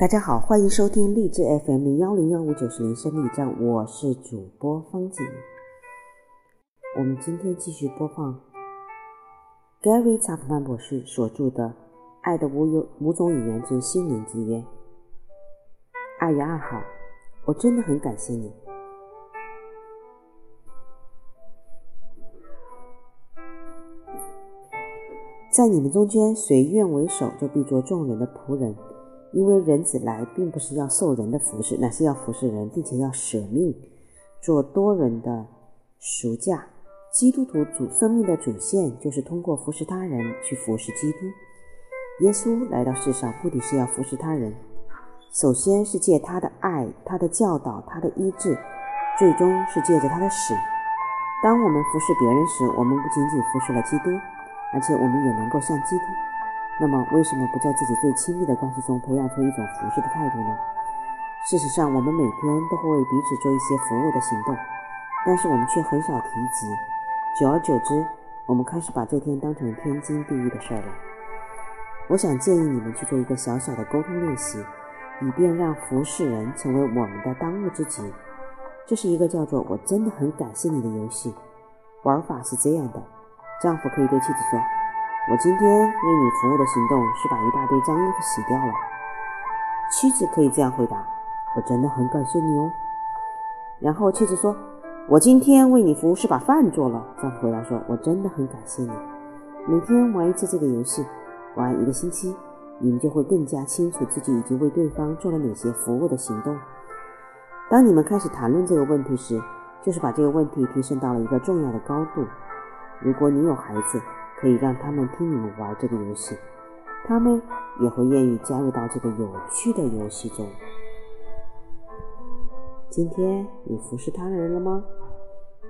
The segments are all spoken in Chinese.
大家好，欢迎收听励志 FM 零幺零幺五九十零生力站，我是主播方景。我们今天继续播放 Gary 查普曼博士所著的《爱的五有五种语言之心灵之约》。二月二号，我真的很感谢你。在你们中间，谁愿为首，就必做众人的仆人。因为人子来，并不是要受人的服侍，乃是要服侍人，并且要舍命，做多人的赎价。基督徒主生命的主线，就是通过服侍他人去服侍基督。耶稣来到世上，目的是要服侍他人，首先是借他的爱、他的教导、他的医治，最终是借着他的死。当我们服侍别人时，我们不仅仅服侍了基督，而且我们也能够像基督。那么，为什么不在自己最亲密的关系中培养出一种服侍的态度呢？事实上，我们每天都会为彼此做一些服务的行动，但是我们却很少提及。久而久之，我们开始把这天当成天经地义的事儿了。我想建议你们去做一个小小的沟通练习，以便让服侍人成为我们的当务之急。这是一个叫做“我真的很感谢你”的游戏。玩法是这样的：丈夫可以对妻子说。我今天为你服务的行动是把一大堆脏衣服洗掉了。妻子可以这样回答：“我真的很感谢你哦。”然后妻子说：“我今天为你服务是把饭做了。”丈夫回答说：“我真的很感谢你。”每天玩一次这个游戏，玩一个星期，你们就会更加清楚自己已经为对方做了哪些服务的行动。当你们开始谈论这个问题时，就是把这个问题提升到了一个重要的高度。如果你有孩子，可以让他们听你们玩这个游戏，他们也会愿意加入到这个有趣的游戏中。今天你服侍他人了吗？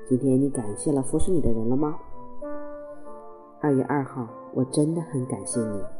今天你感谢了服侍你的人了吗？二月二号，我真的很感谢你。